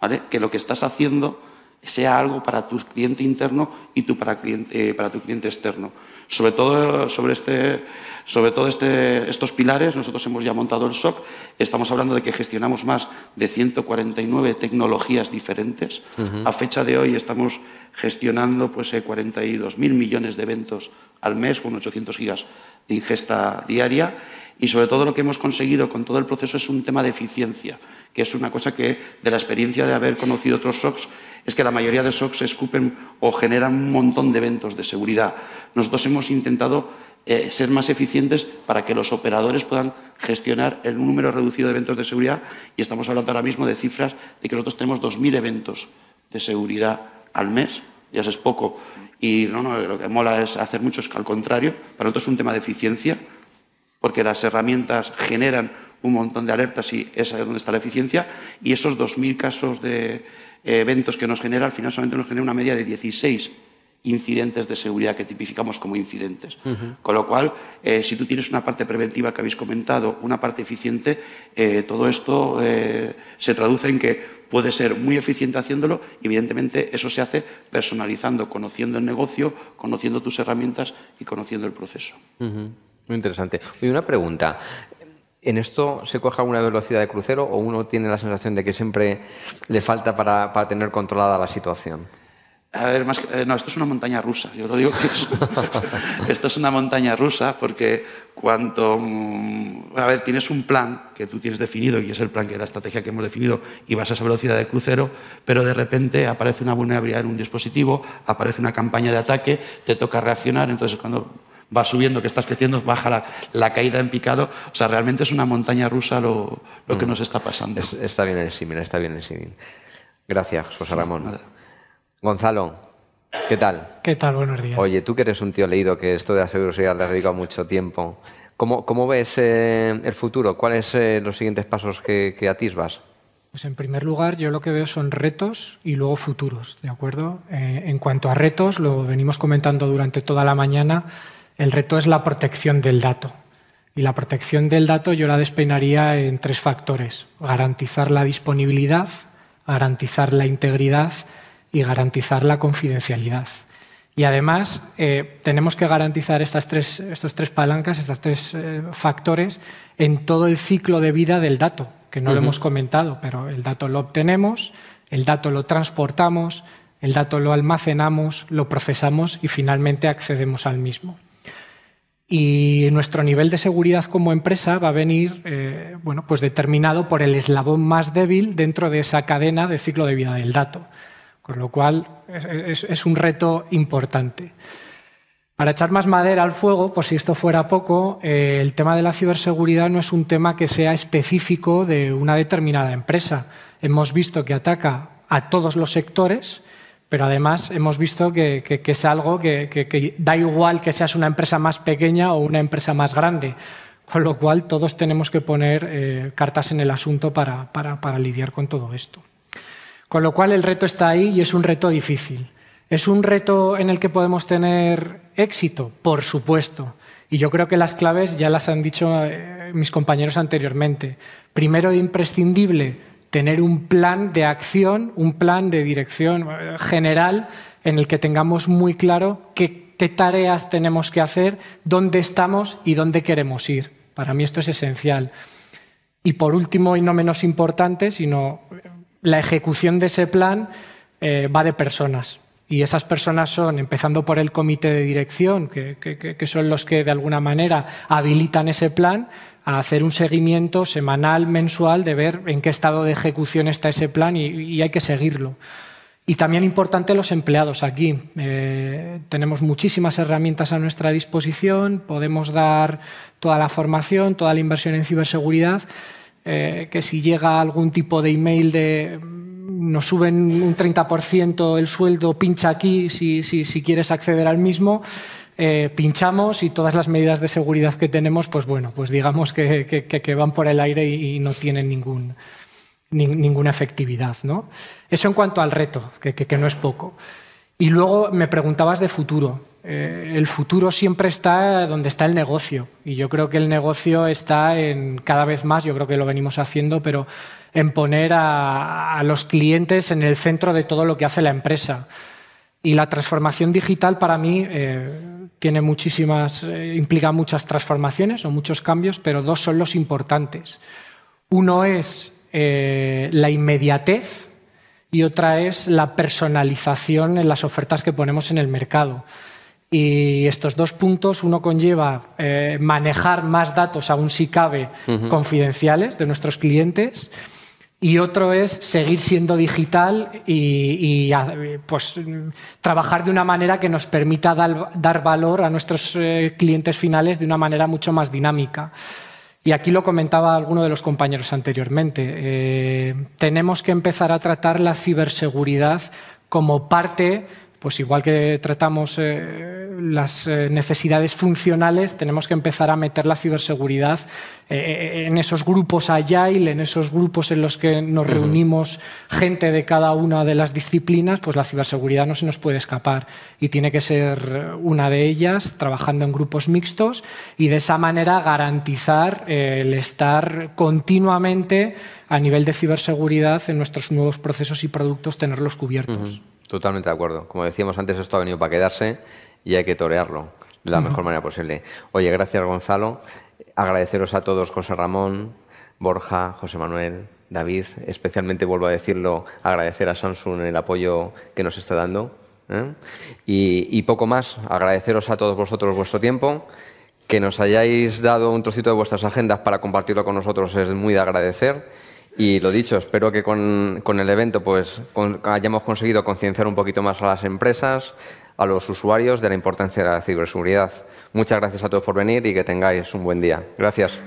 ¿vale? Que lo que estás haciendo sea algo para tu cliente interno y tú para, cliente, eh, para tu cliente externo. Sobre todo sobre, este, sobre todo este, estos pilares, nosotros hemos ya montado el SOC. Estamos hablando de que gestionamos más de 149 tecnologías diferentes. A fecha de hoy estamos gestionando pues, 42.000 eh, millones de eventos al mes con 800 gigas de ingesta diaria. Y sobre todo lo que hemos conseguido con todo el proceso es un tema de eficiencia, que es una cosa que de la experiencia de haber conocido otros SOCs es que la mayoría de SOCs escupen o generan un montón de eventos de seguridad. Nosotros hemos intentado eh, ser más eficientes para que los operadores puedan gestionar el número reducido de eventos de seguridad y estamos hablando ahora mismo de cifras de que nosotros tenemos 2.000 eventos de seguridad al mes, ya es poco, y no, no, lo que mola es hacer mucho es al contrario, para nosotros es un tema de eficiencia, porque las herramientas generan un montón de alertas y esa es donde está la eficiencia, y esos 2.000 casos de, eventos que nos genera, al final solamente nos genera una media de 16 incidentes de seguridad que tipificamos como incidentes. Con lo cual, eh, si tú tienes una parte preventiva que habéis comentado, una parte eficiente, eh, todo esto eh, se traduce en que puede ser muy eficiente haciéndolo y evidentemente eso se hace personalizando, conociendo el negocio, conociendo tus herramientas y conociendo el proceso. Muy interesante. Y una pregunta. ¿En esto se coge alguna velocidad de crucero o uno tiene la sensación de que siempre le falta para, tener controlada la situación? A ver, más eh, no, esto es una montaña rusa. Yo lo digo que es, esto es una montaña rusa porque cuanto, mm, a ver, tienes un plan que tú tienes definido y es el plan que la estrategia que hemos definido y vas a esa velocidad de crucero, pero de repente aparece una vulnerabilidad en un dispositivo, aparece una campaña de ataque, te toca reaccionar, entonces cuando va subiendo, que estás creciendo, baja la, caída en picado. O sea, realmente es una montaña rusa lo, que mm. nos está pasando. está bien el símil, está bien el símil. Gracias, José Ramón. Gonzalo, ¿qué tal? ¿Qué tal? Buenos días. Oye, tú que eres un tío leído, que esto de la seguridad le has dedicado mucho tiempo. ¿Cómo, cómo ves eh, el futuro? ¿Cuáles son eh, los siguientes pasos que, que atisbas? Pues en primer lugar, yo lo que veo son retos y luego futuros, ¿de acuerdo? Eh, en cuanto a retos, lo venimos comentando durante toda la mañana, el reto es la protección del dato. Y la protección del dato yo la despeinaría en tres factores. Garantizar la disponibilidad, garantizar la integridad y garantizar la confidencialidad. Y además eh, tenemos que garantizar estas tres, estos tres palancas, estos tres eh, factores en todo el ciclo de vida del dato, que no lo hemos comentado, pero el dato lo obtenemos, el dato lo transportamos, el dato lo almacenamos, lo procesamos y finalmente accedemos al mismo. Y nuestro nivel de seguridad como empresa va a venir eh, bueno, pues determinado por el eslabón más débil dentro de esa cadena de ciclo de vida del dato. Con lo cual es, un reto importante. Para echar más madera al fuego, por si esto fuera poco, eh, el tema de la ciberseguridad no es un tema que sea específico de una determinada empresa. Hemos visto que ataca a todos los sectores pero además hemos visto que, es algo que, da igual que seas una empresa más pequeña o una empresa más grande, con lo cual todos tenemos que poner eh, cartas en el asunto para, lidiar con todo esto. Con lo cual el reto está ahí y es un reto difícil. ¿Es un reto en el que podemos tener éxito? Por supuesto. Y yo creo que las claves ya las han dicho eh, mis compañeros anteriormente. Primero, imprescindible, tener un plan de acción, un plan de dirección eh, general en el que tengamos muy claro qué, tareas tenemos que hacer, dónde estamos y dónde queremos ir. Para mí esto es esencial. Y por último, y no menos importante, sino eh, la ejecución de ese plan eh, va de personas. Y esas personas son, empezando por el comité de dirección, que, son los que de alguna manera habilitan ese plan, a hacer un seguimiento semanal, mensual, de ver en qué estado de ejecución está ese plan y, hay que seguirlo. Y también importante los empleados aquí. Eh, tenemos muchísimas herramientas a nuestra disposición, podemos dar toda la formación, toda la inversión en ciberseguridad, eh, que si llega algún tipo de email de nos suben un 30% el sueldo, pincha aquí si, si, quieres acceder al mismo. Eh, pinchamos y todas las medidas de seguridad que tenemos, pues bueno, pues digamos que, que, van por el aire y, no tienen ningún, ninguna efectividad. ¿no? Eso en cuanto al reto, que, no es poco. Y luego me preguntabas de futuro. Eh, el futuro siempre está donde está el negocio y yo creo que el negocio está en cada vez más, yo creo que lo venimos haciendo, pero en poner a, los clientes en el centro de todo lo que hace la empresa. Y la transformación digital para mí eh, tiene muchísimas, eh, implica muchas transformaciones o muchos cambios, pero dos son los importantes. Uno es la inmediatez y otra es la personalización en las ofertas que ponemos en el mercado. Y estos dos puntos, uno conlleva eh, manejar más datos, aún si cabe, confidenciales de nuestros clientes, y otro es seguir siendo digital y, pues, trabajar de una manera que nos permita dar, valor a nuestros eh, clientes finales de una manera mucho más dinámica. Y aquí lo comentaba alguno de los compañeros anteriormente. Eh, tenemos que empezar a tratar la ciberseguridad como parte pues igual que tratamos eh, las eh, necesidades funcionales, tenemos que empezar a meter la ciberseguridad eh, en esos grupos agile, en esos grupos en los que nos reunimos gente de cada una de las disciplinas, pues la ciberseguridad no se nos puede escapar. Y tiene que ser una de ellas, trabajando en grupos mixtos y de esa manera garantizar el estar continuamente a nivel de ciberseguridad en nuestros nuevos procesos y productos, tenerlos cubiertos. Totalmente de acuerdo. Como decíamos antes, esto ha venido para quedarse y hay que torearlo de la mejor manera posible. Oye, gracias Gonzalo. Agradeceros a todos, José Ramón, Borja, José Manuel, David. Especialmente vuelvo a decirlo, agradecer a Samsung el apoyo que nos está dando. ¿eh? Y, y poco más, agradeceros a todos vosotros vuestro tiempo. Que nos hayáis dado un trocito de vuestras agendas para compartirlo con nosotros es muy de agradecer y lo dicho, espero que con, el evento pues, hayamos conseguido concienciar un poquito más a las empresas, a los usuarios de la importancia de la ciberseguridad. Muchas gracias a todos por venir y que tengáis un buen día. Gracias.